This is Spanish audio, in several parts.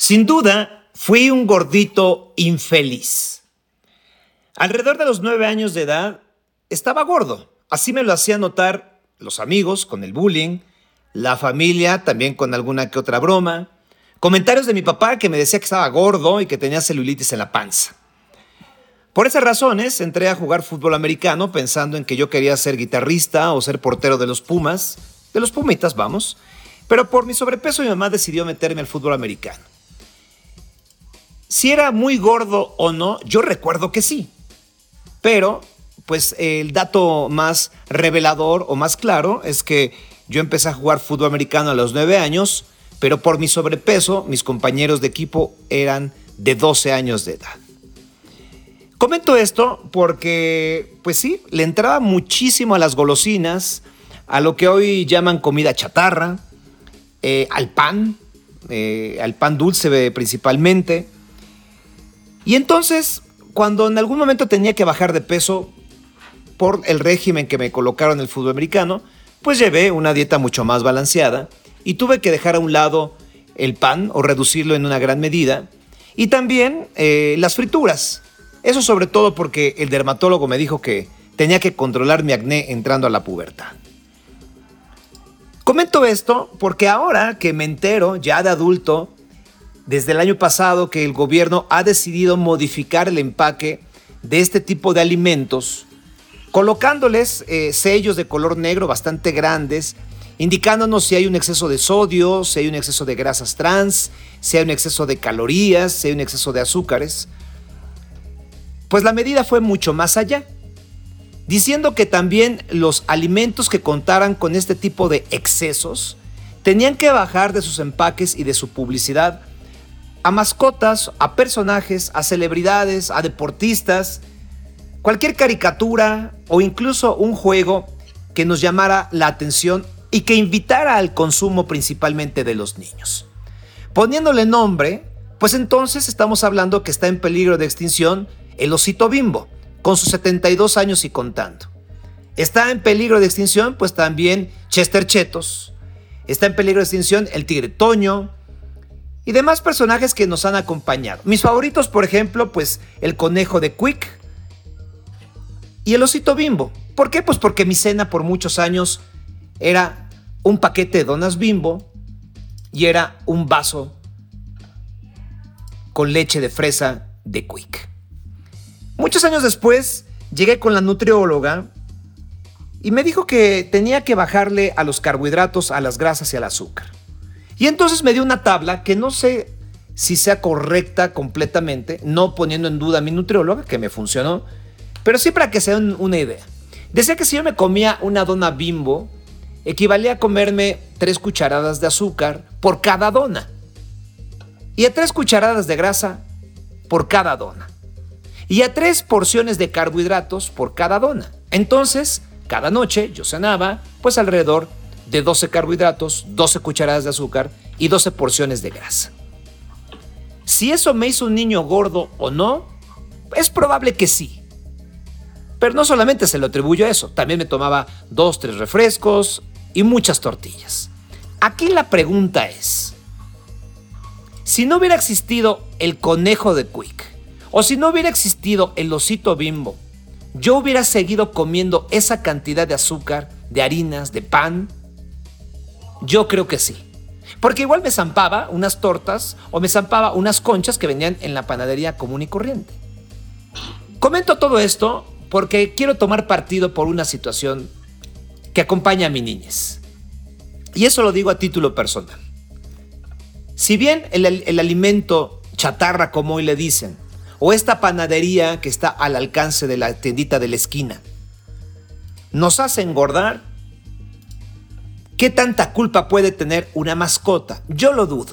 Sin duda, fui un gordito infeliz. Alrededor de los nueve años de edad, estaba gordo. Así me lo hacían notar los amigos con el bullying, la familia también con alguna que otra broma, comentarios de mi papá que me decía que estaba gordo y que tenía celulitis en la panza. Por esas razones entré a jugar fútbol americano pensando en que yo quería ser guitarrista o ser portero de los Pumas, de los Pumitas, vamos, pero por mi sobrepeso mi mamá decidió meterme al fútbol americano. Si era muy gordo o no, yo recuerdo que sí. Pero, pues el dato más revelador o más claro es que yo empecé a jugar fútbol americano a los 9 años, pero por mi sobrepeso, mis compañeros de equipo eran de 12 años de edad. Comento esto porque, pues sí, le entraba muchísimo a las golosinas, a lo que hoy llaman comida chatarra, eh, al pan, eh, al pan dulce principalmente. Y entonces, cuando en algún momento tenía que bajar de peso por el régimen que me colocaron en el fútbol americano, pues llevé una dieta mucho más balanceada y tuve que dejar a un lado el pan o reducirlo en una gran medida y también eh, las frituras. Eso sobre todo porque el dermatólogo me dijo que tenía que controlar mi acné entrando a la pubertad. Comento esto porque ahora que me entero ya de adulto desde el año pasado que el gobierno ha decidido modificar el empaque de este tipo de alimentos, colocándoles eh, sellos de color negro bastante grandes, indicándonos si hay un exceso de sodio, si hay un exceso de grasas trans, si hay un exceso de calorías, si hay un exceso de azúcares. Pues la medida fue mucho más allá, diciendo que también los alimentos que contaran con este tipo de excesos tenían que bajar de sus empaques y de su publicidad a mascotas, a personajes, a celebridades, a deportistas, cualquier caricatura o incluso un juego que nos llamara la atención y que invitara al consumo principalmente de los niños. Poniéndole nombre, pues entonces estamos hablando que está en peligro de extinción el osito bimbo, con sus 72 años y contando. Está en peligro de extinción pues también Chester Chetos, está en peligro de extinción el tigre Toño, y demás personajes que nos han acompañado. Mis favoritos, por ejemplo, pues el conejo de Quick y el osito bimbo. ¿Por qué? Pues porque mi cena por muchos años era un paquete de donas bimbo y era un vaso con leche de fresa de Quick. Muchos años después llegué con la nutrióloga y me dijo que tenía que bajarle a los carbohidratos, a las grasas y al azúcar. Y entonces me dio una tabla que no sé si sea correcta completamente, no poniendo en duda a mi nutrióloga, que me funcionó, pero sí para que se den una idea. Decía que si yo me comía una dona bimbo, equivalía a comerme tres cucharadas de azúcar por cada dona. Y a tres cucharadas de grasa por cada dona. Y a tres porciones de carbohidratos por cada dona. Entonces, cada noche yo cenaba pues alrededor de 12 carbohidratos, 12 cucharadas de azúcar y 12 porciones de grasa. Si eso me hizo un niño gordo o no, es probable que sí. Pero no solamente se lo atribuyo a eso, también me tomaba dos, tres refrescos y muchas tortillas. Aquí la pregunta es, si no hubiera existido el conejo de Quick, o si no hubiera existido el osito bimbo, yo hubiera seguido comiendo esa cantidad de azúcar, de harinas, de pan, yo creo que sí. Porque igual me zampaba unas tortas o me zampaba unas conchas que venían en la panadería común y corriente. Comento todo esto porque quiero tomar partido por una situación que acompaña a mi niñez. Y eso lo digo a título personal. Si bien el, el alimento chatarra, como hoy le dicen, o esta panadería que está al alcance de la tiendita de la esquina, nos hace engordar, ¿Qué tanta culpa puede tener una mascota? Yo lo dudo.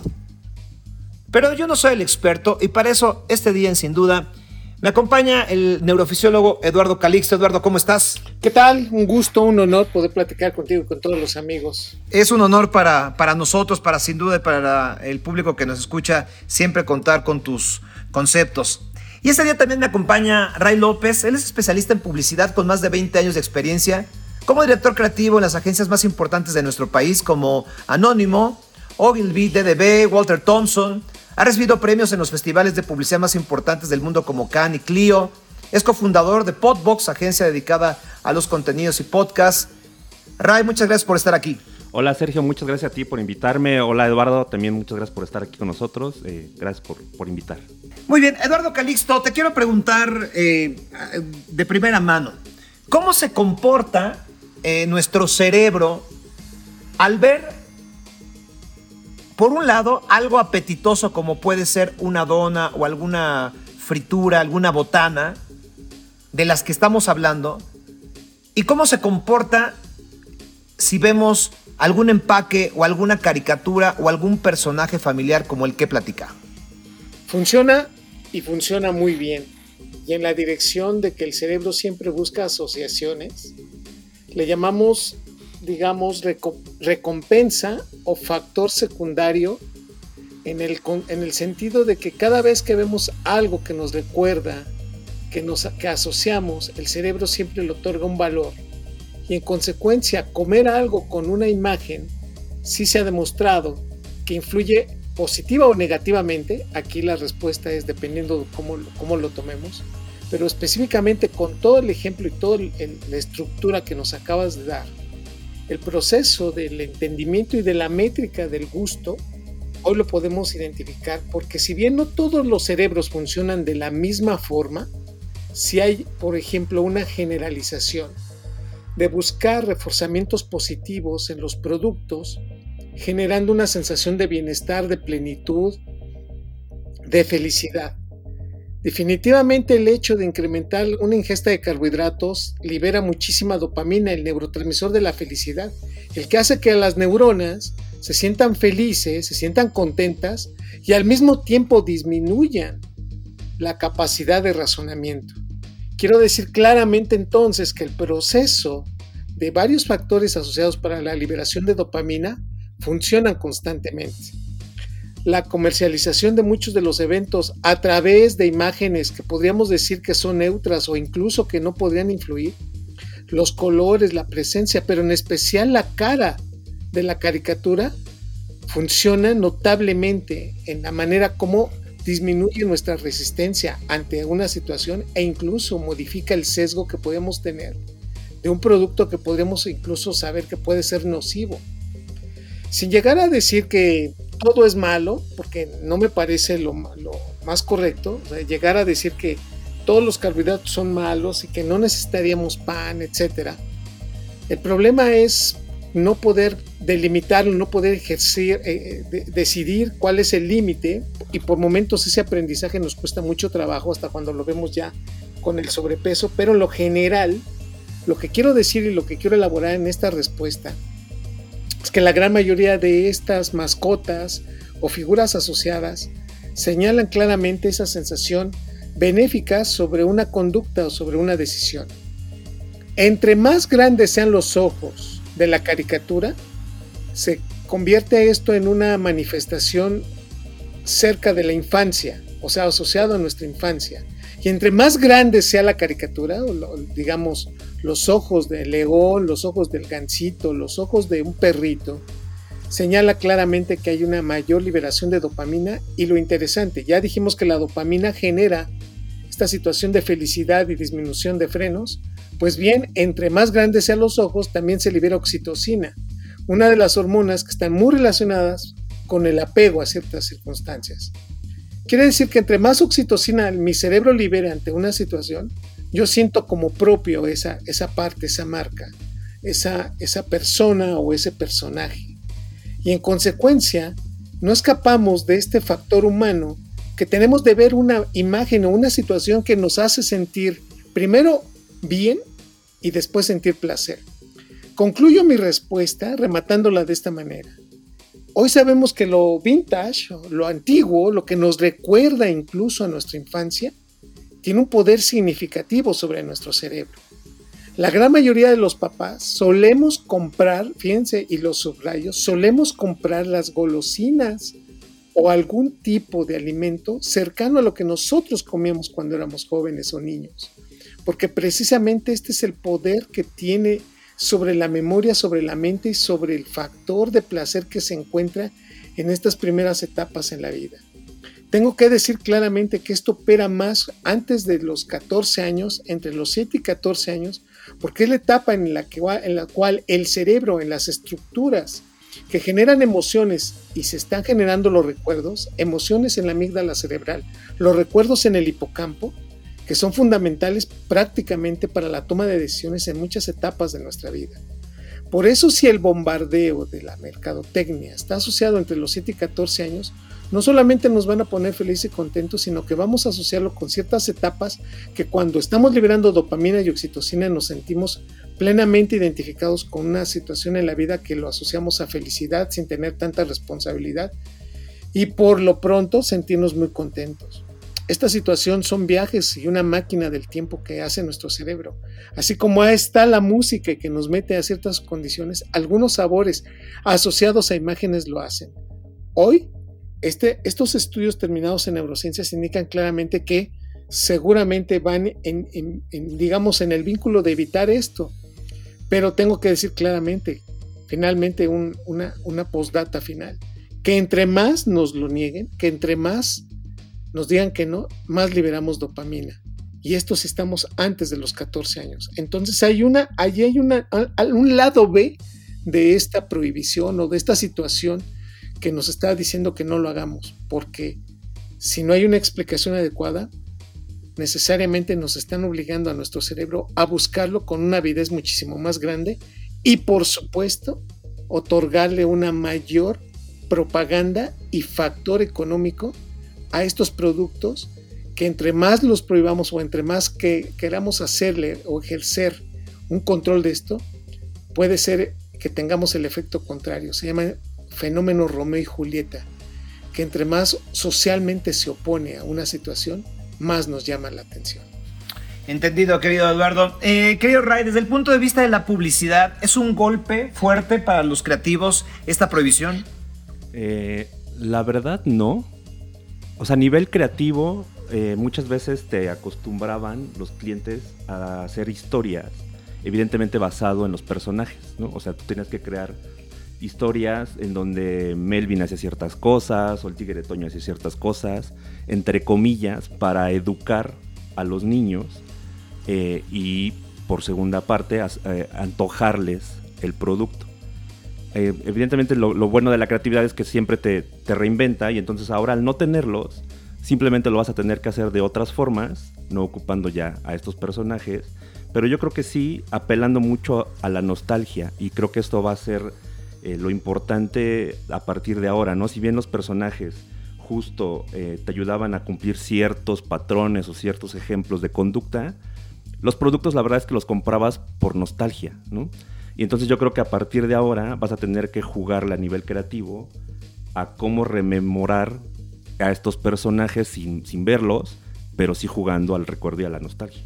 Pero yo no soy el experto y para eso este día, sin duda, me acompaña el neurofisiólogo Eduardo Calixto. Eduardo, ¿cómo estás? ¿Qué tal? Un gusto, un honor poder platicar contigo y con todos los amigos. Es un honor para, para nosotros, para sin duda y para el público que nos escucha, siempre contar con tus conceptos. Y este día también me acompaña Ray López. Él es especialista en publicidad con más de 20 años de experiencia como director creativo en las agencias más importantes de nuestro país como Anónimo, Ogilvy, DDB, Walter Thompson, Ha recibido premios en los festivales de publicidad más importantes del mundo como Cannes y Clio. Es cofundador de Podbox, agencia dedicada a los contenidos y podcasts. Ray, muchas gracias por estar aquí. Hola Sergio, muchas gracias a ti por invitarme. Hola Eduardo, también muchas gracias por estar aquí con nosotros. Eh, gracias por, por, invitar. Muy bien, Eduardo Calixto, te quiero preguntar eh, de primera mano, ¿cómo se comporta eh, nuestro cerebro al ver, por un lado, algo apetitoso como puede ser una dona o alguna fritura, alguna botana de las que estamos hablando, y cómo se comporta si vemos algún empaque o alguna caricatura o algún personaje familiar como el que platica. Funciona y funciona muy bien. Y en la dirección de que el cerebro siempre busca asociaciones, le llamamos, digamos, recompensa o factor secundario en el, en el sentido de que cada vez que vemos algo que nos recuerda, que, nos, que asociamos, el cerebro siempre le otorga un valor. Y en consecuencia comer algo con una imagen sí se ha demostrado que influye positiva o negativamente, aquí la respuesta es dependiendo de cómo, cómo lo tomemos, pero específicamente con todo el ejemplo y toda la estructura que nos acabas de dar, el proceso del entendimiento y de la métrica del gusto, hoy lo podemos identificar porque si bien no todos los cerebros funcionan de la misma forma, si hay, por ejemplo, una generalización de buscar reforzamientos positivos en los productos, generando una sensación de bienestar, de plenitud, de felicidad. Definitivamente el hecho de incrementar una ingesta de carbohidratos libera muchísima dopamina, el neurotransmisor de la felicidad, el que hace que las neuronas se sientan felices, se sientan contentas y al mismo tiempo disminuyan la capacidad de razonamiento. Quiero decir claramente entonces que el proceso de varios factores asociados para la liberación de dopamina funcionan constantemente. La comercialización de muchos de los eventos a través de imágenes que podríamos decir que son neutras o incluso que no podrían influir, los colores, la presencia, pero en especial la cara de la caricatura, funciona notablemente en la manera como disminuye nuestra resistencia ante una situación e incluso modifica el sesgo que podemos tener de un producto que podemos incluso saber que puede ser nocivo. Sin llegar a decir que todo es malo, porque no me parece lo, más correcto, llegar a decir que todos los carbohidratos son malos y que no necesitaríamos pan, etc. El problema es no poder delimitarlo, no poder ejercer, eh, eh, decidir cuál es el límite y por momentos ese aprendizaje nos cuesta mucho trabajo hasta cuando lo vemos ya con el sobrepeso, pero en lo general, lo que quiero decir y lo que quiero elaborar en esta respuesta es que la gran mayoría de estas mascotas o figuras asociadas señalan claramente esa sensación benéfica sobre una conducta o sobre una decisión. Entre más grandes sean los ojos, de la caricatura, se convierte esto en una manifestación cerca de la infancia, o sea, asociado a nuestra infancia. Y entre más grande sea la caricatura, digamos, los ojos del león, los ojos del gancito, los ojos de un perrito, señala claramente que hay una mayor liberación de dopamina y lo interesante, ya dijimos que la dopamina genera esta situación de felicidad y disminución de frenos, pues bien, entre más grandes sean los ojos, también se libera oxitocina, una de las hormonas que están muy relacionadas con el apego a ciertas circunstancias. Quiere decir que entre más oxitocina mi cerebro libere ante una situación, yo siento como propio esa, esa parte, esa marca, esa, esa persona o ese personaje. Y en consecuencia, no escapamos de este factor humano que tenemos de ver una imagen o una situación que nos hace sentir primero bien y después sentir placer. Concluyo mi respuesta rematándola de esta manera. Hoy sabemos que lo vintage, lo antiguo, lo que nos recuerda incluso a nuestra infancia, tiene un poder significativo sobre nuestro cerebro. La gran mayoría de los papás solemos comprar, fíjense, y los subrayos, solemos comprar las golosinas o algún tipo de alimento cercano a lo que nosotros comíamos cuando éramos jóvenes o niños porque precisamente este es el poder que tiene sobre la memoria, sobre la mente y sobre el factor de placer que se encuentra en estas primeras etapas en la vida. Tengo que decir claramente que esto opera más antes de los 14 años, entre los 7 y 14 años, porque es la etapa en la, que, en la cual el cerebro, en las estructuras que generan emociones y se están generando los recuerdos, emociones en la amígdala cerebral, los recuerdos en el hipocampo, que son fundamentales prácticamente para la toma de decisiones en muchas etapas de nuestra vida. Por eso si el bombardeo de la mercadotecnia está asociado entre los 7 y 14 años, no solamente nos van a poner felices y contentos, sino que vamos a asociarlo con ciertas etapas que cuando estamos liberando dopamina y oxitocina nos sentimos plenamente identificados con una situación en la vida que lo asociamos a felicidad sin tener tanta responsabilidad y por lo pronto sentirnos muy contentos. Esta situación son viajes y una máquina del tiempo que hace nuestro cerebro. Así como está la música que nos mete a ciertas condiciones, algunos sabores asociados a imágenes lo hacen. Hoy, este, estos estudios terminados en neurociencias indican claramente que seguramente van en, digamos, en el vínculo de evitar esto. Pero tengo que decir claramente, finalmente, una, una postdata final, que entre más nos lo nieguen, que entre más nos digan que no, más liberamos dopamina. Y esto si estamos antes de los 14 años. Entonces hay una, allí hay una, un lado B de esta prohibición o de esta situación que nos está diciendo que no lo hagamos, porque si no hay una explicación adecuada, necesariamente nos están obligando a nuestro cerebro a buscarlo con una avidez muchísimo más grande y por supuesto otorgarle una mayor propaganda y factor económico a estos productos que entre más los prohibamos o entre más que queramos hacerle o ejercer un control de esto, puede ser que tengamos el efecto contrario. Se llama fenómeno Romeo y Julieta, que entre más socialmente se opone a una situación, más nos llama la atención. Entendido, querido Eduardo. Eh, querido Ray, desde el punto de vista de la publicidad, ¿es un golpe fuerte para los creativos esta prohibición? Eh, la verdad no, o sea, a nivel creativo, eh, muchas veces te acostumbraban los clientes a hacer historias, evidentemente basado en los personajes, ¿no? O sea, tú tenías que crear historias en donde Melvin hacía ciertas cosas o el tigre de Toño hacía ciertas cosas, entre comillas, para educar a los niños eh, y por segunda parte eh, antojarles el producto. Eh, evidentemente lo, bueno de la creatividad es que siempre te, reinventa y entonces ahora al no tenerlos, simplemente lo vas a tener que hacer de otras formas, no ocupando ya a estos personajes, pero yo creo que sí apelando mucho a la nostalgia y creo que esto va a ser eh, lo importante a partir de ahora, ¿no? Si bien los personajes justo eh, te ayudaban a cumplir ciertos patrones o ciertos ejemplos de conducta, los productos la verdad es que los comprabas por nostalgia, ¿no? Y entonces yo creo que a partir de ahora vas a tener que jugarle a nivel creativo a cómo rememorar a estos personajes sin, verlos, pero sí jugando al recuerdo y a la nostalgia.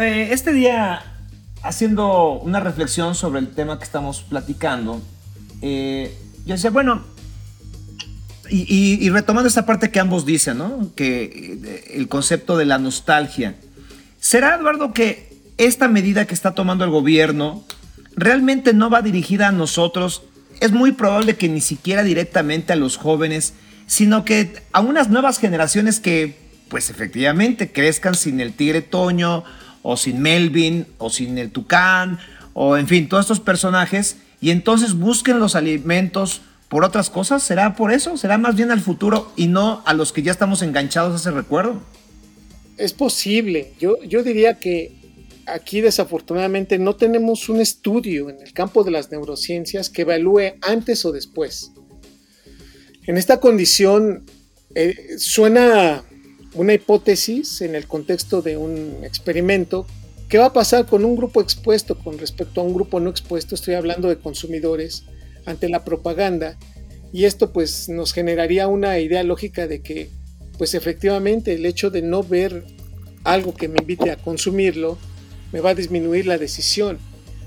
Eh, este día, haciendo una reflexión sobre el tema que estamos platicando, eh, yo decía, bueno, y, y, retomando esta parte que ambos dicen, ¿no? Que eh, el concepto de la nostalgia. ¿Será, Eduardo, que esta medida que está tomando el gobierno realmente no va dirigida a nosotros, es muy probable que ni siquiera directamente a los jóvenes, sino que a unas nuevas generaciones que, pues efectivamente, crezcan sin el tigre Toño, o sin Melvin, o sin el Tucán, o en fin, todos estos personajes, y entonces busquen los alimentos por otras cosas. ¿Será por eso? ¿Será más bien al futuro y no a los que ya estamos enganchados a ese recuerdo? Es posible. Yo, yo diría que aquí desafortunadamente no tenemos un estudio en el campo de las neurociencias que evalúe antes o después. En esta condición eh, suena una hipótesis en el contexto de un experimento. ¿Qué va a pasar con un grupo expuesto con respecto a un grupo no expuesto? Estoy hablando de consumidores ante la propaganda. Y esto pues nos generaría una idea lógica de que pues efectivamente el hecho de no ver algo que me invite a consumirlo me va a disminuir la decisión.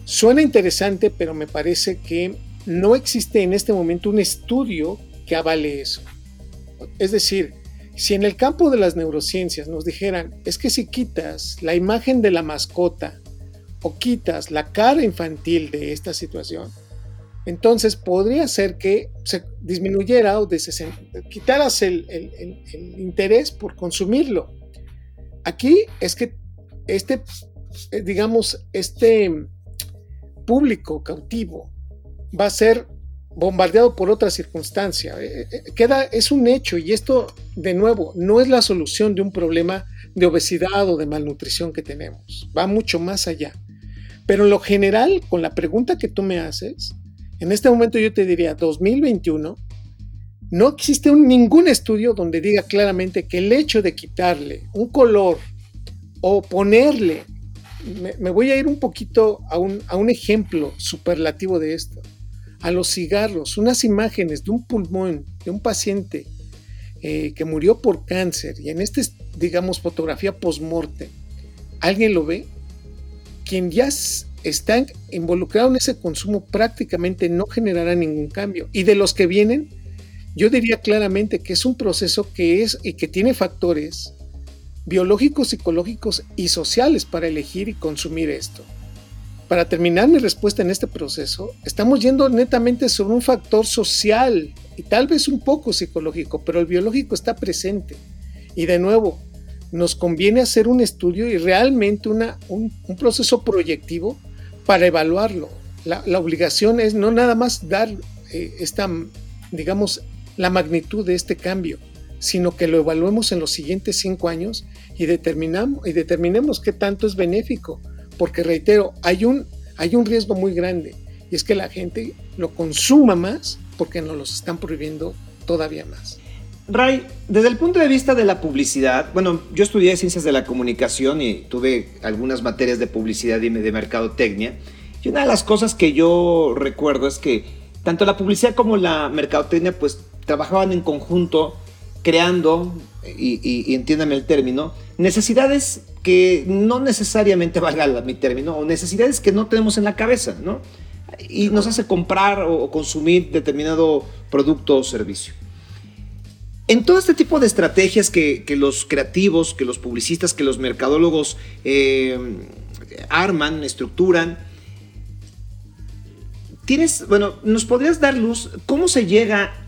Suena interesante, pero me parece que no existe en este momento un estudio que avale eso. Es decir, si en el campo de las neurociencias nos dijeran, es que si quitas la imagen de la mascota o quitas la cara infantil de esta situación, Entonces podría ser que se disminuyera o quitaras el, interés por consumirlo. Aquí es que este, digamos, este público cautivo va a ser bombardeado por otra circunstancia. Eh, eh, queda, es un hecho y esto, de nuevo, no es la solución de un problema de obesidad o de malnutrición que tenemos. Va mucho más allá. Pero en lo general, con la pregunta que tú me haces, en este momento yo te diría 2021, no existe ningún estudio donde diga claramente que el hecho de quitarle un color o ponerle, me, voy a ir un poquito a un, ejemplo superlativo de esto, a los cigarros, unas imágenes de un pulmón de un paciente eh, que murió por cáncer y en esta, digamos, fotografía post-morte, ¿alguien lo ve? Quien ya está involucrado en ese consumo prácticamente no generará ningún cambio. Y de los que vienen, yo diría claramente que es un proceso que es y que tiene factores biológicos, psicológicos y sociales para elegir y consumir esto. Para terminar mi respuesta en este proceso, estamos yendo netamente sobre un factor social y tal vez un poco psicológico, pero el biológico está presente. Y de nuevo, nos conviene hacer un estudio y realmente una, un, proceso proyectivo para evaluarlo. La, obligación es no nada más dar eh, esta, digamos, la magnitud de este cambio, sino que lo evaluemos en los siguientes cinco años y, determinamos, y determinemos qué tanto es benéfico. Porque reitero, hay un, hay un riesgo muy grande y es que la gente lo consuma más porque nos los están prohibiendo todavía más. Ray, desde el punto de vista de la publicidad, bueno, yo estudié ciencias de la comunicación y tuve algunas materias de publicidad y de mercadotecnia. Y una de las cosas que yo recuerdo es que tanto la publicidad como la mercadotecnia pues trabajaban en conjunto creando, y, y, entiéndame el término, necesidades que no necesariamente valga mi término, o necesidades que no tenemos en la cabeza, ¿no? Y nos hace comprar o consumir determinado producto o servicio. En todo este tipo de estrategias que, los creativos, que los publicistas, que los mercadólogos eh, arman, estructuran, tienes, bueno, ¿nos podrías dar luz cómo se llega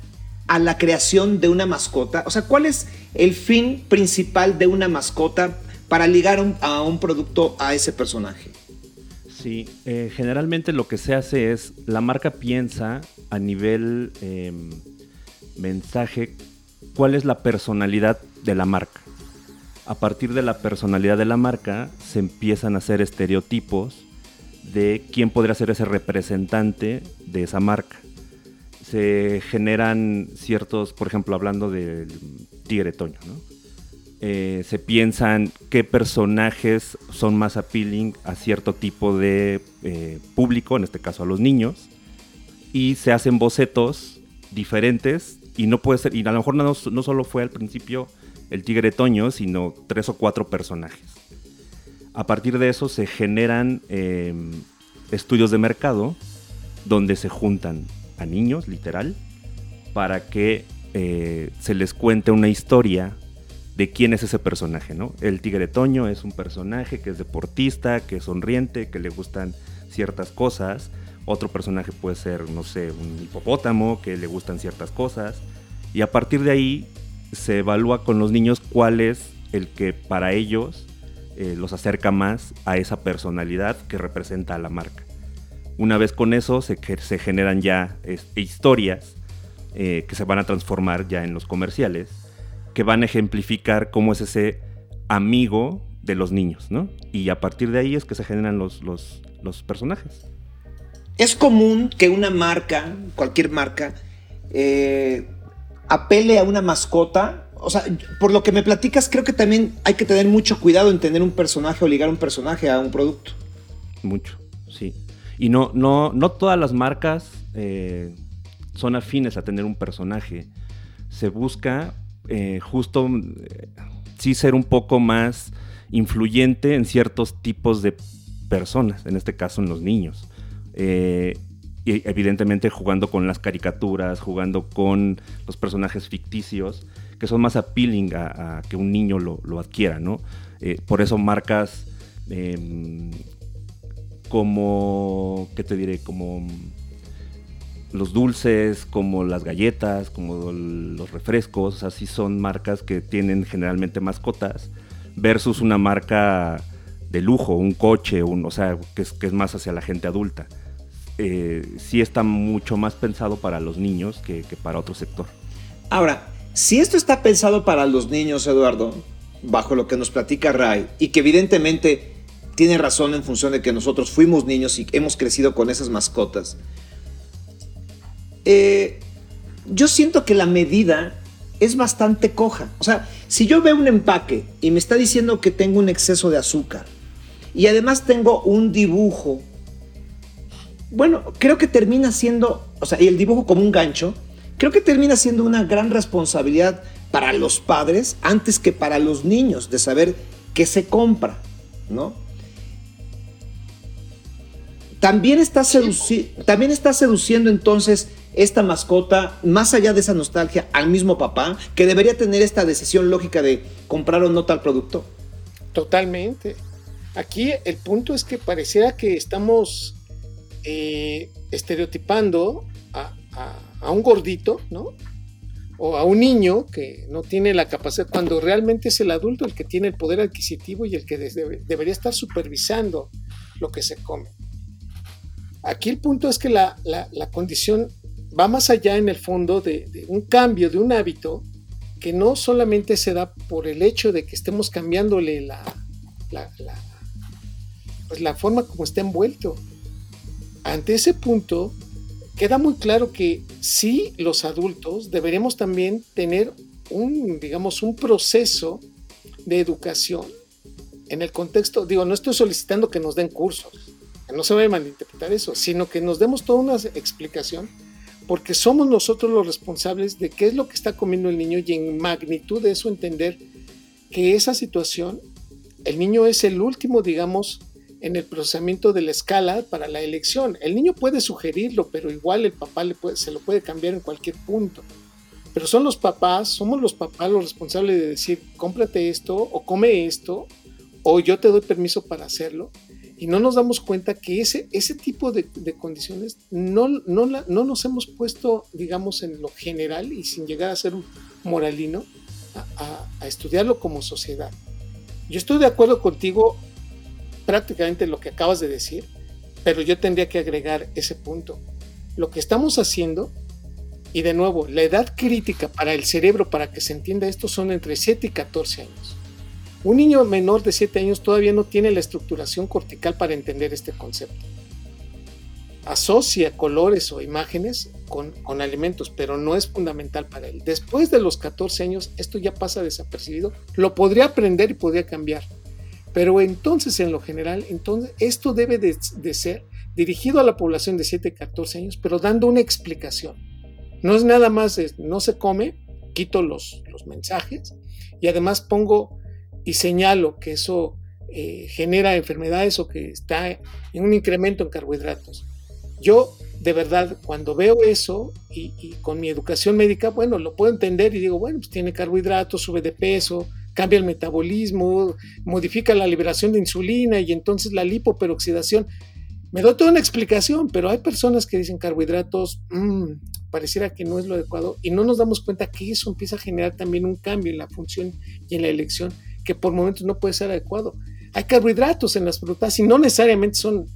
a la creación de una mascota? O sea, ¿cuál es el fin principal de una mascota para ligar a un producto a ese personaje? Sí, eh, generalmente lo que se hace es, la marca piensa a nivel em, mensaje cuál es la personalidad de la marca. A partir de la personalidad de la marca se empiezan a hacer estereotipos de quién podría ser ese representante de esa marca. Se generan ciertos, por ejemplo, hablando del Tigre Toño, eh, se piensan qué personajes son más appealing a cierto tipo de eh, público, en este caso a los niños, y se hacen bocetos diferentes y no puede ser, y a lo mejor no, solo fue al principio el tigre Toño, sino tres o cuatro personajes. A partir de eso se generan em, estudios de mercado donde se juntan a niños, literal, para que eh, se les cuente una historia de quién es ese personaje, ¿no? El tigre Toño es un personaje que es deportista, que es sonriente, que le gustan ciertas cosas, otro personaje puede ser, no sé, un hipopótamo que le gustan ciertas cosas. Y a partir de ahí se evalúa con los niños cuál es el que para ellos eh, los acerca más a esa personalidad que representa a la marca. Una vez con eso se, se generan ya historias eh, que se van a transformar ya en los comerciales, que van a ejemplificar cómo es ese amigo de los niños, ¿no? Y a partir de ahí es que se generan los, los, los personajes. Es común que una marca, cualquier marca, eh, apele a una mascota. O sea, por lo que me platicas, creo que también hay que tener mucho cuidado en tener un personaje o ligar un personaje a un producto. Mucho. Y no, no, no todas las marcas eh, son afines a tener un personaje. Se busca eh, justo sí ser un poco más influyente en ciertos tipos de personas, en este caso en los niños. Eh, y evidentemente jugando con las caricaturas, jugando con los personajes ficticios, que son más appealing a, que un niño lo, adquiera, ¿no? Eh, por eso marcas em, como, ¿qué te diré? Como los dulces, como las galletas, como los refrescos, así son marcas que tienen generalmente mascotas, versus una marca de lujo, un coche, un, o sea, que es, más hacia la gente adulta. Eh, sí está mucho más pensado para los niños que para otro sector. Ahora, si esto está pensado para los niños, Eduardo, bajo lo que nos platica Ray, y que evidentemente tiene razón en función de que nosotros fuimos niños y hemos crecido con esas mascotas, eh, yo siento que la medida es bastante coja. O sea, si yo veo un empaque y me está diciendo que tengo un exceso de azúcar y además tengo un dibujo, bueno, creo que termina siendo, o sea, y el dibujo como un gancho, creo que termina siendo una gran responsabilidad para los padres antes que para los niños de saber qué se compra, ¿no? También está, también está seduciendo entonces esta mascota, más allá de esa nostalgia, al mismo papá, que debería tener esta decisión lógica de comprar o no tal producto? Totalmente. Aquí el punto es que pareciera que estamos eh, estereotipando a, un gordito, ¿no? O a un niño que no tiene la capacidad, cuando realmente es el adulto el que tiene el poder adquisitivo y el que debería estar supervisando lo que se come. Aquí el punto es que la, la condición va más allá en el fondo de, un cambio, de un hábito que no solamente se da por el hecho de que estemos cambiándole la, la, pues la forma como está envuelto. Ante ese punto, queda muy claro que sí, los adultos deberemos también tener un, digamos, un proceso de educación en el contexto, digo, no estoy solicitando que nos den cursos, no se vaya a malinterpretar eso, sino que nos demos toda una explicación porque somos nosotros los responsables de qué es lo que está comiendo el niño y en magnitud de eso entender que esa situación, el niño es el último, digamos, en el procesamiento de la escala para la elección. El niño puede sugerirlo, pero igual el papá se lo puede cambiar en cualquier punto. Pero son los papás, somos los papás los responsables de decir, cómprate esto o come esto, o yo te doy permiso para hacerlo y no nos damos cuenta que ese, ese tipo de, condiciones no, no, no, nos hemos puesto, digamos, en lo general y sin llegar a ser un moralino, a, a, estudiarlo como sociedad. Yo estoy de acuerdo contigo prácticamente en lo que acabas de decir, pero yo tendría que agregar ese punto. Lo que estamos haciendo, y de nuevo, la edad crítica para el cerebro, para que se entienda esto, son entre 7 y 14 años. Un niño menor de 7 años todavía no tiene la estructuración cortical para entender este concepto. Asocia colores o imágenes con, alimentos, pero no es fundamental para él. Después de los 14 años, esto ya pasa desapercibido. Lo podría aprender y podría cambiar. Pero entonces, en lo general, entonces, esto debe de, ser dirigido a la población de 7 a 14 años, pero dando una explicación. No es nada más, no se come, quito los, los mensajes y además pongo y señalo que eso eh, genera enfermedades o que está en un incremento en carbohidratos. Yo, de verdad, cuando veo eso y, con mi educación médica, bueno, lo puedo entender y digo, bueno, pues tiene carbohidratos, sube de peso, cambia el metabolismo, modifica la liberación de insulina y entonces la lipoperoxidación. Me doy toda una explicación, pero hay personas que dicen carbohidratos, mmm, pareciera que no es lo adecuado y no nos damos cuenta que eso empieza a generar también un cambio en la función y en la elección que por momentos no puede ser adecuado. Hay carbohidratos en las frutas y no necesariamente son,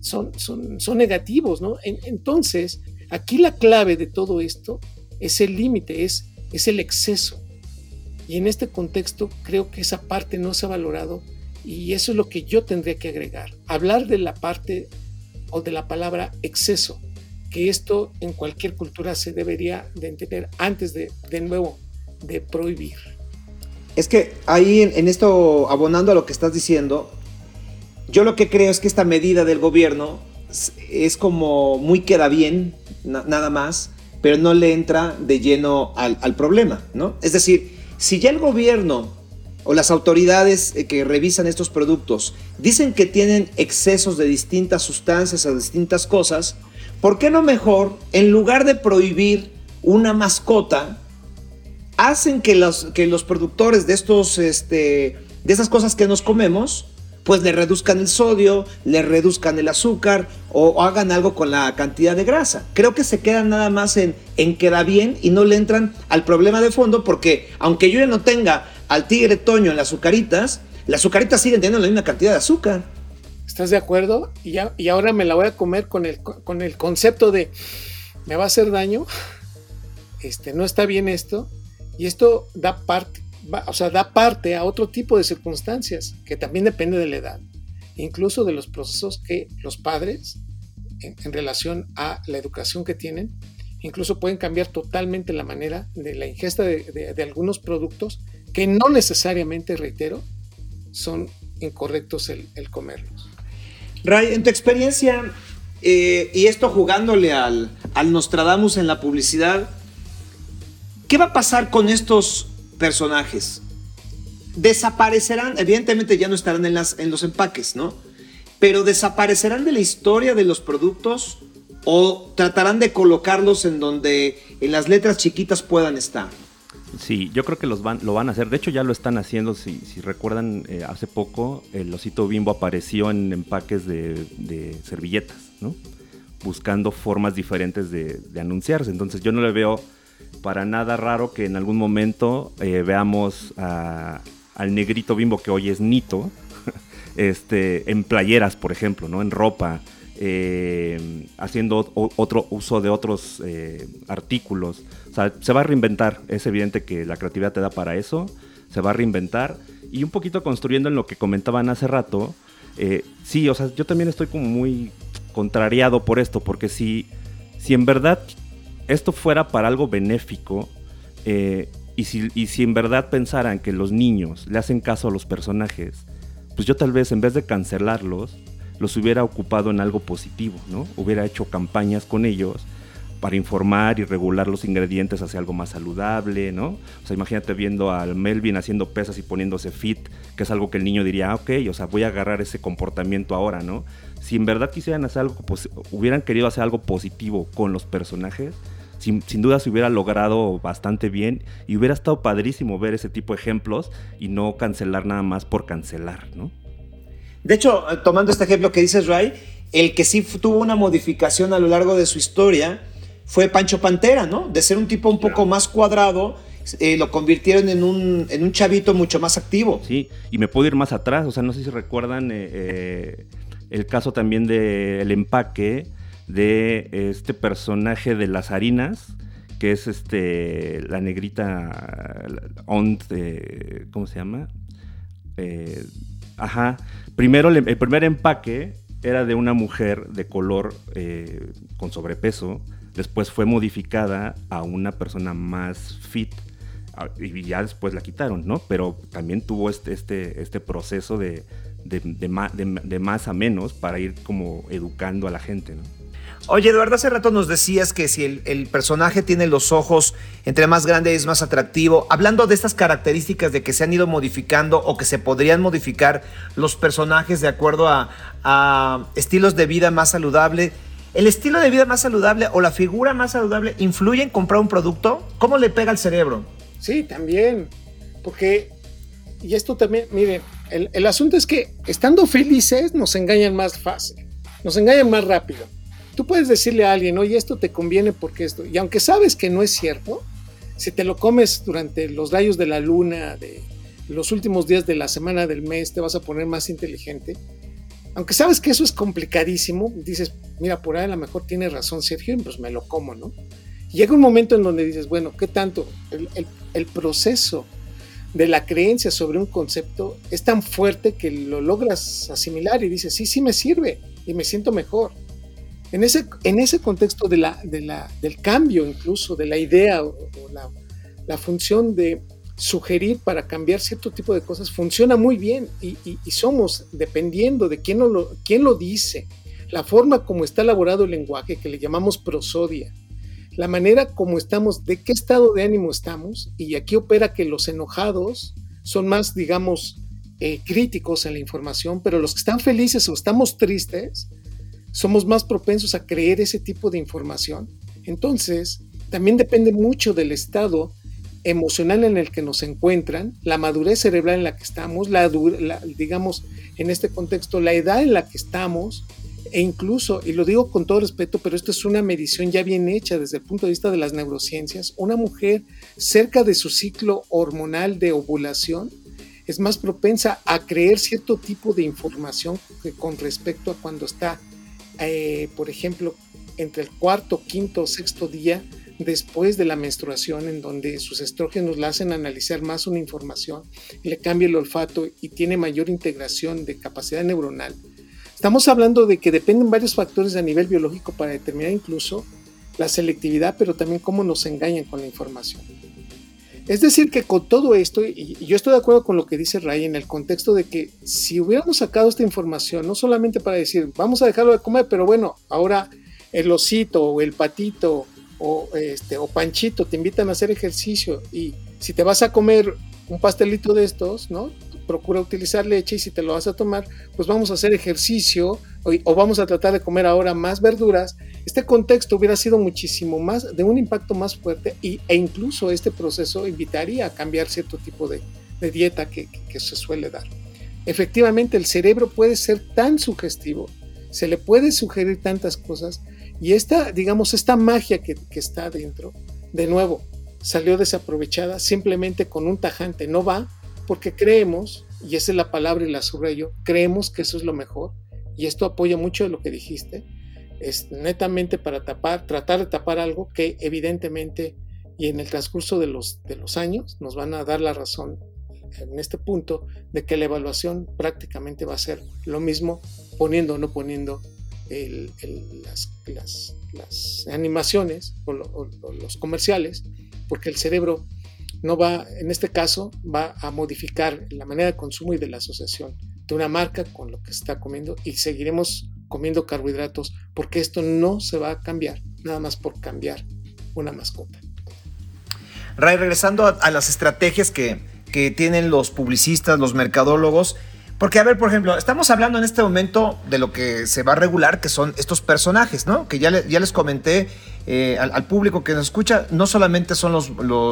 son, son, negativos, ¿no? entonces, aquí la clave de todo esto es el límite, es, es el exceso. Y en este contexto creo que esa parte no se ha valorado y eso es lo que yo tendría que agregar. Hablar de la parte o de la palabra exceso, que esto en cualquier cultura se debería de entender antes de, de nuevo, de prohibir. Es que ahí en, esto, abonando a lo que estás diciendo, yo lo que creo es que esta medida del gobierno es como muy queda bien, nada más, pero no le entra de lleno al, problema, ¿no? Es decir, si ya el gobierno o las autoridades eh, que revisan estos productos dicen que tienen excesos de distintas sustancias o distintas cosas, ¿por qué no mejor, en lugar de prohibir una mascota, hacen que los, que los productores de, estos, este, de esas cosas que nos comemos, pues le reduzcan el sodio, le reduzcan el azúcar o, hagan algo con la cantidad de grasa. Creo que se quedan nada más en, en queda bien y no le entran al problema de fondo porque aunque yo ya no tenga al tigre toño en las azucaritas, las azucaritas siguen teniendo la misma cantidad de azúcar. ¿Estás de acuerdo? Y, ya, y ahora me la voy a comer con el, con el concepto de, ¿me va a hacer daño? Este, no está bien esto. Y esto da parte, o sea, da parte a otro tipo de circunstancias que también depende de la edad, incluso de los procesos que los padres, en, relación a la educación que tienen, incluso pueden cambiar totalmente la manera de la ingesta de, algunos productos que no necesariamente, reitero, son incorrectos el, comerlos. Ray, en tu experiencia, eh, y esto jugándole al, al Nostradamus en la publicidad, ¿qué va a pasar con estos personajes desaparecerán, evidentemente ya no estarán en, las, los empaques, ¿no? Pero desaparecerán de la historia de los productos o tratarán de colocarlos en donde en las letras chiquitas puedan estar. Sí, yo creo que los van, lo van a hacer. De hecho, ya lo están haciendo. Si, recuerdan, eh, hace poco el osito bimbo apareció en empaques de, servilletas, ¿no? Buscando formas diferentes de, anunciarse. Entonces, yo no le veo para nada raro que en algún momento eh, veamos al negrito bimbo que hoy es Nito, este, en playeras, por ejemplo, ¿no? En ropa, eh, haciendo otro uso de otros eh, artículos. O sea, se va a reinventar. Es evidente que la creatividad te da para eso. Se va a reinventar. Y un poquito construyendo en lo que comentaban hace rato. sí, o sea, yo también estoy como muy contrariado por esto, porque si, si en verdad esto fuera para algo benéfico, eh, y, si, en verdad pensaran que los niños le hacen caso a los personajes, pues yo tal vez en vez de cancelarlos, los hubiera ocupado en algo positivo, ¿no? Hubiera hecho campañas con ellos para informar y regular los ingredientes hacia algo más saludable, ¿no? O sea, imagínate viendo al Melvin haciendo pesas y poniéndose fit, que es algo que el niño diría, ah, ok, o sea, voy a agarrar ese comportamiento ahora, ¿no? Si en verdad quisieran hacer algo, pues hubieran querido hacer algo positivo con los personajes, sin, duda se hubiera logrado bastante bien y hubiera estado padrísimo ver ese tipo de ejemplos y no cancelar nada más por cancelar, ¿no? De hecho, eh, tomando este ejemplo que dices, Ray, el que sí tuvo una modificación a lo largo de su historia fue Pancho Pantera, ¿no? De ser un tipo un poco más cuadrado, eh, lo convirtieron en un, en un chavito mucho más activo. Sí, y me puedo ir más atrás, o sea, no sé si recuerdan eh, el caso también del empaque de este personaje de las harinas, que es este la negrita Ont, ¿cómo se llama? Eh, ajá. Primero, el primer empaque era de una mujer de color eh, con sobrepeso. Después fue modificada a una persona más fit ah, y ya después la quitaron, ¿no? Pero también tuvo este, este, este proceso de, de, de, más a menos para ir como educando a la gente, ¿no? Oye, Eduardo, hace rato nos decías que si el, personaje tiene los ojos entre más grande es más atractivo. Hablando de estas características de que se han ido modificando o que se podrían modificar los personajes de acuerdo a, estilos de vida más saludable. ¿El estilo de vida más saludable o la figura más saludable influye en comprar un producto? ¿Cómo le pega al cerebro? Sí, también. Porque, y esto también, miren, el, el asunto es que estando felices nos engañan más fácil, nos engañan más rápido. Tú puedes decirle a alguien, oye, esto te conviene porque esto, y aunque sabes que no es cierto, si te lo comes durante los rayos de la luna, de los últimos días de la semana del mes, te vas a poner más inteligente. Aunque sabes que eso es complicadísimo, dices, mira, por ahí a lo mejor tiene razón Sergio, pues me lo como, ¿no? llega un momento en donde dices, bueno, ¿qué tanto? El, el, proceso de la creencia sobre un concepto es tan fuerte que lo logras asimilar y dices, sí, sí me sirve y me siento mejor. En ese, en ese contexto de del cambio incluso de la idea o, la, la, función de sugerir para cambiar cierto tipo de cosas funciona muy bien y, y, somos, dependiendo de quién lo, quién lo dice, la forma como está elaborado el lenguaje, que le llamamos prosodia, la manera como estamos, de qué estado de ánimo estamos, y aquí opera que los enojados son más, digamos, eh, críticos en la información, pero los que están felices o estamos tristes, somos más propensos a creer ese tipo de información. Entonces, también depende mucho del estado emocional en el que nos encuentran, la madurez cerebral en la que estamos, la, digamos, en este contexto, la edad en la que estamos, e incluso, y lo digo con todo respeto, pero esto es una medición ya bien hecha desde el punto de vista de las neurociencias, una mujer cerca de su ciclo hormonal de ovulación es más propensa a creer cierto tipo de información que con respecto a cuando está, eh, por ejemplo, entre el cuarto, quinto o sexto día después de la menstruación, en donde sus estrógenos la hacen analizar más una información, le cambia el olfato y tiene mayor integración de capacidad neuronal. Estamos hablando de que dependen varios factores a nivel biológico para determinar incluso la selectividad, pero también cómo nos engañan con la información. Es decir, que con todo esto, y yo estoy de acuerdo con lo que dice Ray en el contexto de que si hubiéramos sacado esta información, no solamente para decir, vamos a dejarlo de comer, pero bueno, ahora el osito o el patito o, este, o Panchito te invitan a hacer ejercicio y si te vas a comer un pastelito de estos, ¿no? Procura utilizar leche y si te lo vas a tomar, pues vamos a hacer ejercicio o, vamos a tratar de comer ahora más verduras. Este contexto hubiera sido muchísimo más, de un impacto más fuerte y, e incluso este proceso invitaría a cambiar cierto tipo de, dieta que, se suele dar. Efectivamente, el cerebro puede ser tan sugestivo, se le puede sugerir tantas cosas y esta, digamos, esta magia que, está dentro, de nuevo, salió desaprovechada simplemente con un tajante. No va porque creemos, y esa es la palabra y la subrayo, creemos que eso es lo mejor. Y esto apoya mucho lo que dijiste. Es netamente para tratar de tapar algo que evidentemente y en el transcurso de los, años nos van a dar la razón en este punto de que la evaluación prácticamente va a ser lo mismo poniendo o no poniendo las, animaciones o, los comerciales, porque el cerebro no va, en este caso, va a modificar la manera de consumo y de la asociación de una marca con lo que está comiendo y seguiremos comiendo carbohidratos porque esto no se va a cambiar nada más por cambiar una mascota. Ray, regresando a, las estrategias que, que tienen los publicistas, los mercadólogos, porque, a ver, por ejemplo, estamos hablando en este momento de lo que se va a regular, que son estos personajes, ¿no? Que ya, ya les comenté eh, al, público que nos escucha, no solamente son los,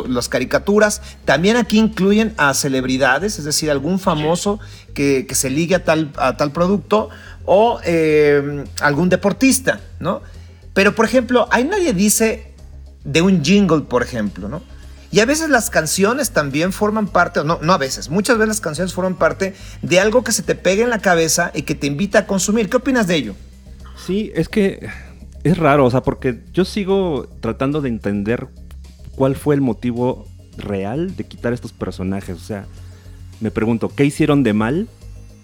las caricaturas, también aquí incluyen a celebridades, es decir, algún famoso que, se ligue a tal, a tal producto o eh, algún deportista, ¿no? Pero, por ejemplo, ahí nadie dice de un jingle, por ejemplo, ¿no? Y a veces las canciones también forman parte, no, no a veces, muchas veces las canciones forman parte de algo que se te pega en la cabeza y que te invita a consumir. ¿Qué opinas de ello? Sí, es que es raro, o sea, porque yo sigo tratando de entender cuál fue el motivo real de quitar estos personajes. O sea, me pregunto, ¿qué hicieron de mal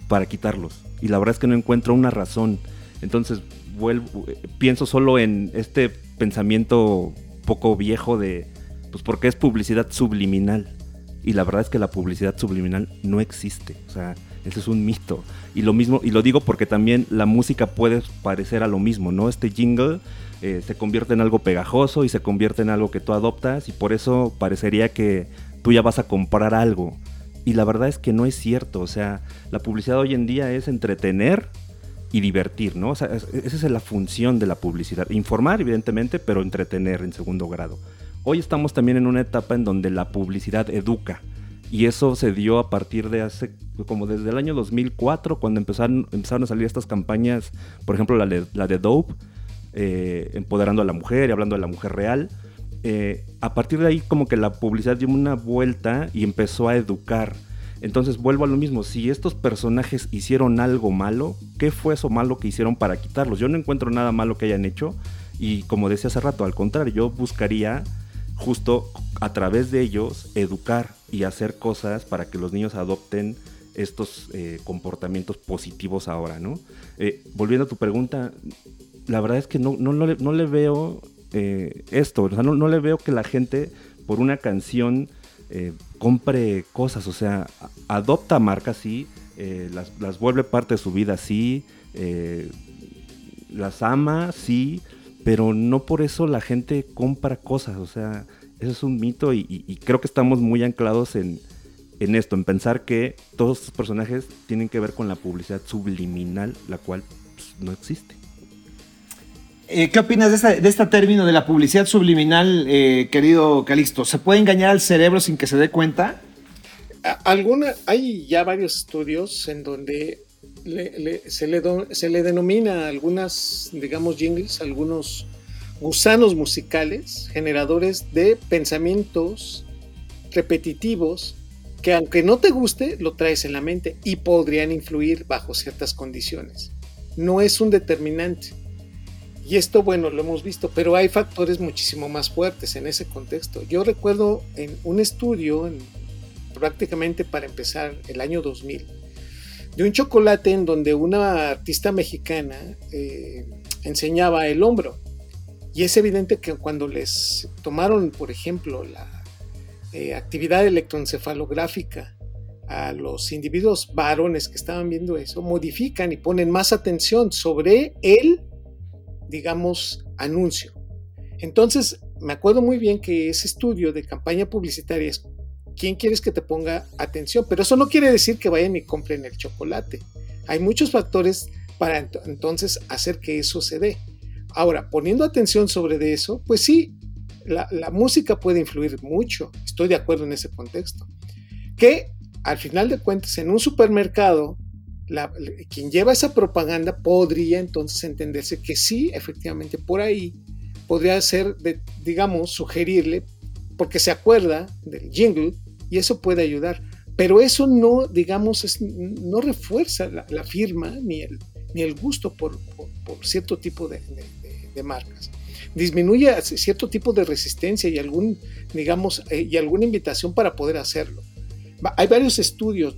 para quitarlos? Y la verdad es que no encuentro una razón. Entonces, vuelvo, pienso solo en este pensamiento poco viejo de pues porque es publicidad subliminal. Y la verdad es que la publicidad subliminal no existe. O sea, ese es un mito. Y lo mismo, y lo digo porque también la música puede parecer a lo mismo, ¿no? Este jingle eh, se convierte en algo pegajoso y se convierte en algo que tú adoptas y por eso parecería que tú ya vas a comprar algo. Y la verdad es que no es cierto. O sea, la publicidad hoy en día es entretener y divertir, ¿no? O sea, esa es la función de la publicidad. Informar, evidentemente, pero entretener en segundo grado. Hoy estamos también en una etapa en donde la publicidad educa. Y eso se dio a partir de hace, como desde el año 2004, cuando empezaron, empezaron a salir estas campañas, por ejemplo la de, la de Dope, eh, empoderando a la mujer y hablando de la mujer real. Eh, a partir de ahí como que la publicidad dio una vuelta y empezó a educar. Entonces vuelvo a lo mismo, si estos personajes hicieron algo malo, ¿qué fue eso malo que hicieron para quitarlos? Yo no encuentro nada malo que hayan hecho y como decía hace rato, al contrario, yo buscaría justo a través de ellos educar y hacer cosas para que los niños adopten estos eh, comportamientos positivos ahora, ¿no? Eh, volviendo a tu pregunta, la verdad es que no, no, le, veo eh, esto, o sea, no, le veo que la gente por una canción compre cosas, o sea, adopta marcas, sí, las, las, vuelve parte de su vida, sí, las ama, sí, pero no por eso la gente compra cosas, o sea, eso es un mito y, creo que estamos muy anclados en, esto, en pensar que todos estos personajes tienen que ver con la publicidad subliminal, la cual pues, no existe. Eh, ¿Qué opinas de, este término de la publicidad subliminal, eh, querido Calixto? ¿Se puede engañar al cerebro sin que se dé cuenta? Alguna, hay ya varios estudios en donde se, le se, le denomina algunas, digamos, jingles, algunos gusanos musicales, generadores de pensamientos repetitivos que aunque no te guste, lo traes en la mente y podrían influir bajo ciertas condiciones. No es un determinante. Y esto, bueno, lo hemos visto, pero hay factores muchísimo más fuertes en ese contexto. Yo recuerdo en un estudio, prácticamente para empezar el año 2000, de un chocolate en donde una artista mexicana eh, enseñaba el hombro. Y es evidente que cuando les tomaron, por ejemplo, la eh, actividad electroencefalográfica a los individuos varones que estaban viendo eso, modifican y ponen más atención sobre el, digamos, anuncio. Entonces, me acuerdo muy bien que ese estudio de campaña publicitaria es quién quieres que te ponga atención, pero eso no quiere decir que vayan y compren el chocolate. Hay muchos factores para entonces hacer que eso se dé. Ahora, poniendo atención sobre eso, pues sí, la, música puede influir mucho, estoy de acuerdo en ese contexto. Que al final de cuentas, en un supermercado, quien lleva esa propaganda podría entonces entenderse que sí, efectivamente, por ahí podría ser, digamos, sugerirle, porque se acuerda del jingle y eso puede ayudar. Pero eso no, digamos, es, no refuerza la, firma ni el, ni el gusto por, cierto tipo de, marcas. Disminuye cierto tipo de resistencia y algún, digamos, eh, y alguna invitación para poder hacerlo. Hay varios estudios,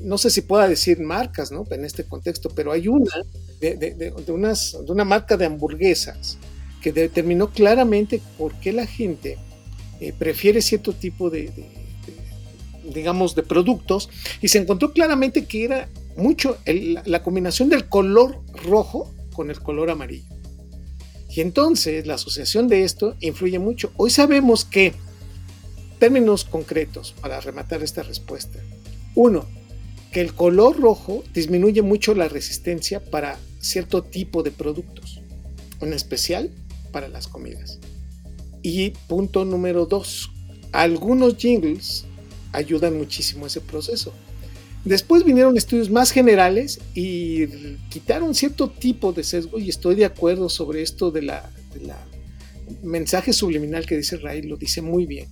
no sé si pueda decir marcas, ¿no? En este contexto, pero hay una de, unas, de una marca de hamburguesas que determinó claramente por qué la gente eh, prefiere cierto tipo de, digamos, de productos y se encontró claramente que era mucho la combinación del color rojo con el color amarillo. Y entonces la asociación de esto influye mucho. Hoy sabemos que, términos concretos para rematar esta respuesta. Uno, que el color rojo disminuye mucho la resistencia para cierto tipo de productos, en especial para las comidas. Y punto número dos, algunos jingles ayudan muchísimo ese proceso. Después vinieron estudios más generales y quitaron cierto tipo de sesgo y estoy de acuerdo sobre esto de la, mensaje subliminal que dice Ray, lo dice muy bien.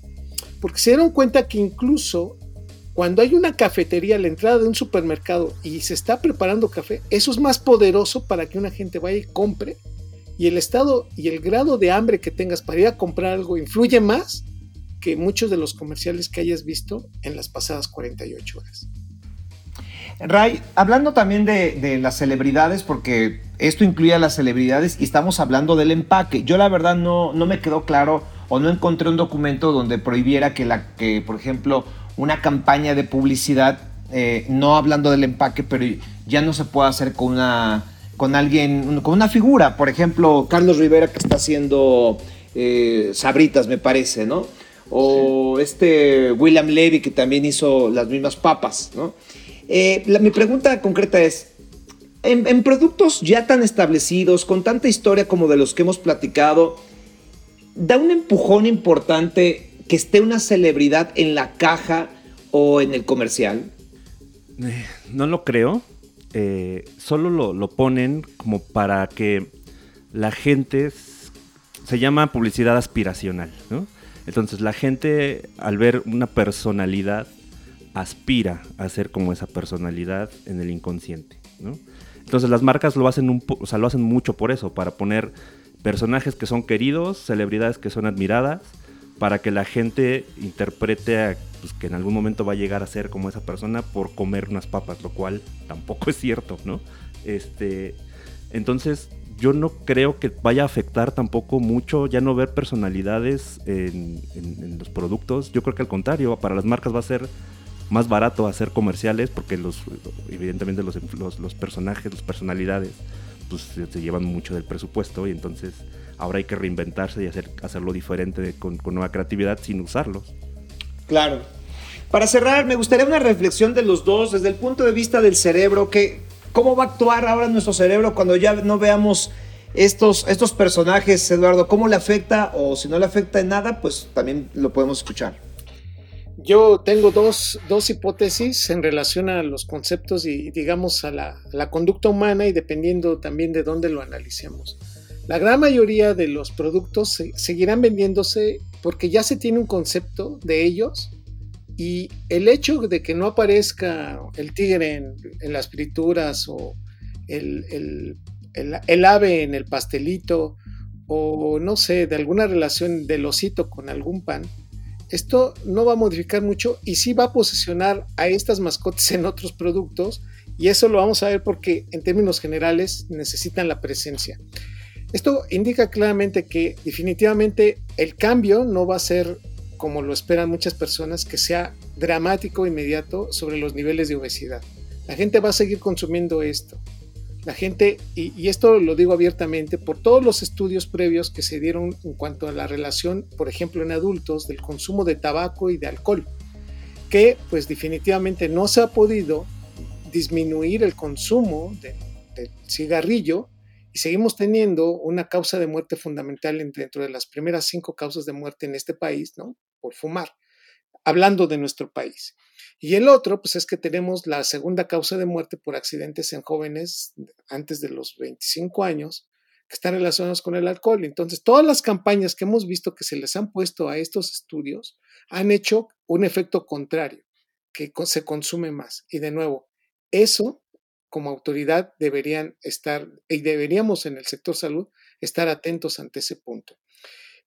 Porque se dieron cuenta que incluso cuando hay una cafetería a la entrada de un supermercado y se está preparando café, eso es más poderoso para que una gente vaya y compre. Y el estado y el grado de hambre que tengas para ir a comprar algo influye más que muchos de los comerciales que hayas visto en las pasadas 48 horas. Ray, hablando también de, las celebridades, porque esto incluye a las celebridades y estamos hablando del empaque. Yo la verdad no, no me quedó claro o no encontré un documento donde prohibiera que, la, que por ejemplo, una campaña de publicidad, eh, no hablando del empaque, pero ya no se puede hacer con una con alguien, con una figura. Por ejemplo, Carlos Rivera que está haciendo eh, sabritas, me parece, ¿no? o este William Levy que también hizo las mismas papas, ¿no? Eh, mi pregunta concreta es, en, productos ya tan establecidos, con tanta historia como de los que hemos platicado, ¿da un empujón importante que esté una celebridad en la caja o en el comercial? Eh, no lo creo. Eh, solo lo, lo, ponen como para que la gente se llama publicidad aspiracional, ¿no? Entonces la gente al ver una personalidad aspira a ser como esa personalidad en el inconsciente, ¿no? Entonces las marcas lo hacen, un o sea, lo hacen mucho por eso, para poner personajes que son queridos, celebridades que son admiradas, para que la gente interprete pues, que en algún momento va a llegar a ser como esa persona por comer unas papas, lo cual tampoco es cierto, ¿no? Este, entonces yo no creo que vaya a afectar tampoco mucho ya no ver personalidades en, los productos. Yo creo que al contrario, para las marcas va a ser más barato hacer comerciales porque los evidentemente los, los, personajes, las personalidades, pues se llevan mucho del presupuesto y entonces ahora hay que reinventarse y hacer, hacerlo diferente con, con nueva creatividad sin usarlos. Claro. Para cerrar, me gustaría una reflexión de los dos desde el punto de vista del cerebro, que, ¿Cómo va a actuar ahora nuestro cerebro cuando ya no veamos estos, estos personajes, Eduardo, ¿cómo le afecta? O si no le afecta en nada, pues también lo podemos escuchar. Yo tengo dos, hipótesis en relación a los conceptos y, digamos, a la, conducta humana y dependiendo también de dónde lo analicemos. La gran mayoría de los productos seguirán vendiéndose porque ya se tiene un concepto de ellos y el hecho de que no aparezca el tigre en, las frituras o el, el, ave en el pastelito o no sé, de alguna relación del osito con algún pan, esto no va a modificar mucho y sí va a posicionar a estas mascotas en otros productos y eso lo vamos a ver porque en términos generales necesitan la presencia. Esto indica claramente que definitivamente el cambio no va a ser como lo esperan muchas personas, que sea dramático inmediato sobre los niveles de obesidad. La gente va a seguir consumiendo esto. La gente, y, esto lo digo abiertamente, por todos los estudios previos que se dieron en cuanto a la relación, por ejemplo, en adultos, del consumo de tabaco y de alcohol, que pues definitivamente no se ha podido disminuir el consumo del cigarrillo y seguimos teniendo una causa de muerte fundamental dentro de las primeras cinco causas de muerte en este país, ¿no? Por fumar, hablando de nuestro país. Y el otro, pues es que tenemos la segunda causa de muerte por accidentes en jóvenes antes de los 25 años, que están relacionados con el alcohol. Entonces, todas las campañas que hemos visto que se les han puesto a estos estudios han hecho un efecto contrario, que se consume más. Y de nuevo, eso como autoridad deberían estar y deberíamos en el sector salud estar atentos ante ese punto.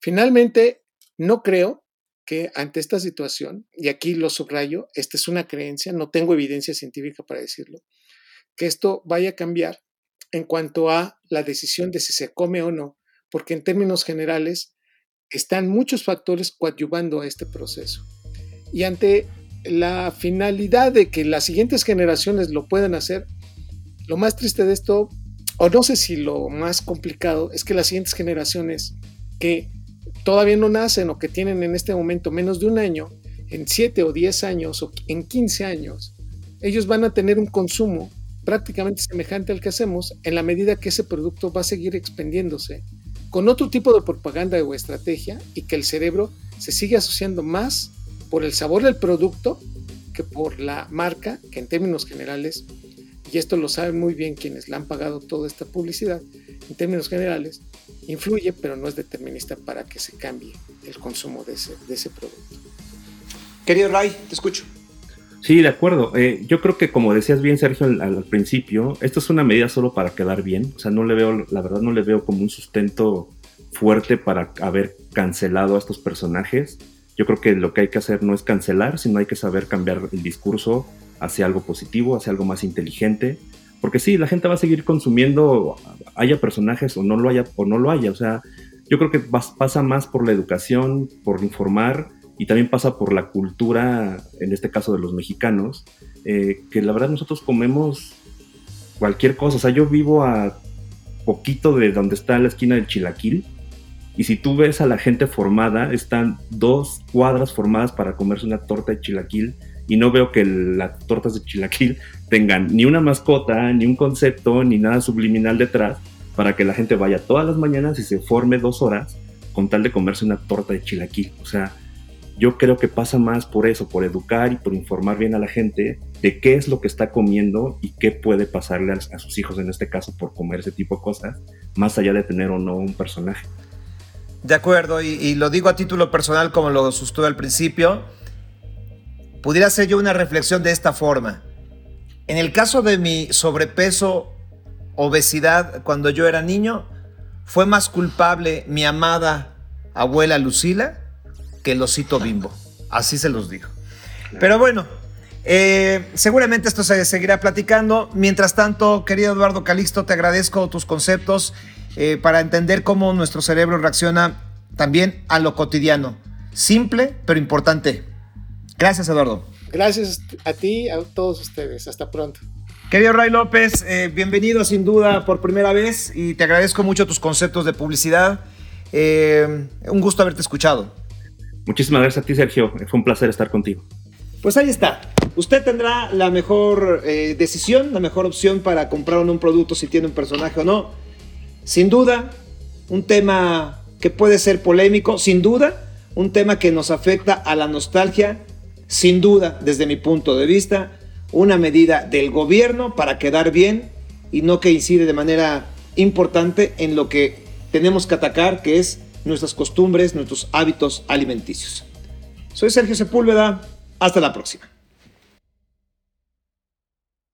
Finalmente, no creo que ante esta situación, y aquí lo subrayo, esta es una creencia, no tengo evidencia científica para decirlo, que esto vaya a cambiar en cuanto a la decisión de si se come o no, porque en términos generales están muchos factores coadyuvando a este proceso. Y ante la finalidad de que las siguientes generaciones lo puedan hacer, lo más triste de esto, o no sé si lo más complicado, es que las siguientes generaciones que todavía no nacen o que tienen en este momento menos de un año, en 7 o 10 años o en 15 años, ellos van a tener un consumo prácticamente semejante al que hacemos en la medida que ese producto va a seguir expendiéndose con otro tipo de propaganda o estrategia y que el cerebro se sigue asociando más por el sabor del producto que por la marca, que en términos generales, y esto lo saben muy bien quienes le han pagado toda esta publicidad, en términos generales, influye, pero no es determinista para que se cambie el consumo de ese, de ese producto. Querido Ray, te escucho. Sí, de acuerdo. Eh, yo creo que como decías bien, Sergio, al, principio, esto es una medida solo para quedar bien. O sea, no le veo, la verdad no le veo como un sustento fuerte para haber cancelado a estos personajes. Yo creo que lo que hay que hacer no es cancelar, sino hay que saber cambiar el discurso hacia algo positivo, hacia algo más inteligente. Porque sí, la gente va a seguir consumiendo, haya personajes o no lo haya, o no lo haya. O sea, yo creo que pasa más por la educación, por informar y también pasa por la cultura, en este caso de los mexicanos, eh, que la verdad nosotros comemos cualquier cosa. O sea, yo vivo a poquito de donde está la esquina del Chilaquil. Y si tú ves a la gente formada, están dos cuadras formadas para comerse una torta de chilaquil y no veo que las tortas de chilaquil tengan ni una mascota, ni un concepto, ni nada subliminal detrás para que la gente vaya todas las mañanas y se forme dos horas con tal de comerse una torta de chilaquil. O sea, yo creo que pasa más por eso, por educar y por informar bien a la gente de qué es lo que está comiendo y qué puede pasarle a, sus hijos en este caso por comer ese tipo de cosas, más allá de tener o no un personaje. De acuerdo, y, lo digo a título personal como lo sostuve al principio, pudiera hacer yo una reflexión de esta forma. En el caso de mi sobrepeso, obesidad, cuando yo era niño, fue más culpable mi amada abuela Lucila que el osito bimbo. Así se los digo. Pero bueno, eh, seguramente esto se seguirá platicando. Mientras tanto, querido Eduardo Calixto, te agradezco tus conceptos eh, para entender cómo nuestro cerebro reacciona también a lo cotidiano. Simple, pero importante. Gracias, Eduardo. Gracias a ti, a todos ustedes. Hasta pronto. Querido Ray López, eh, bienvenido sin duda por primera vez y te agradezco mucho tus conceptos de publicidad. Eh, un gusto haberte escuchado. Muchísimas gracias a ti, Sergio. Fue un placer estar contigo. Pues ahí está. Usted tendrá la mejor eh, decisión, la mejor opción para comprar un producto si tiene un personaje o no. Sin duda, un tema que puede ser polémico, sin duda, un tema que nos afecta a la nostalgia, sin duda, desde mi punto de vista, una medida del gobierno para quedar bien y no que incide de manera importante en lo que tenemos que atacar, que es nuestras costumbres, nuestros hábitos alimenticios. Soy Sergio Sepúlveda, hasta la próxima.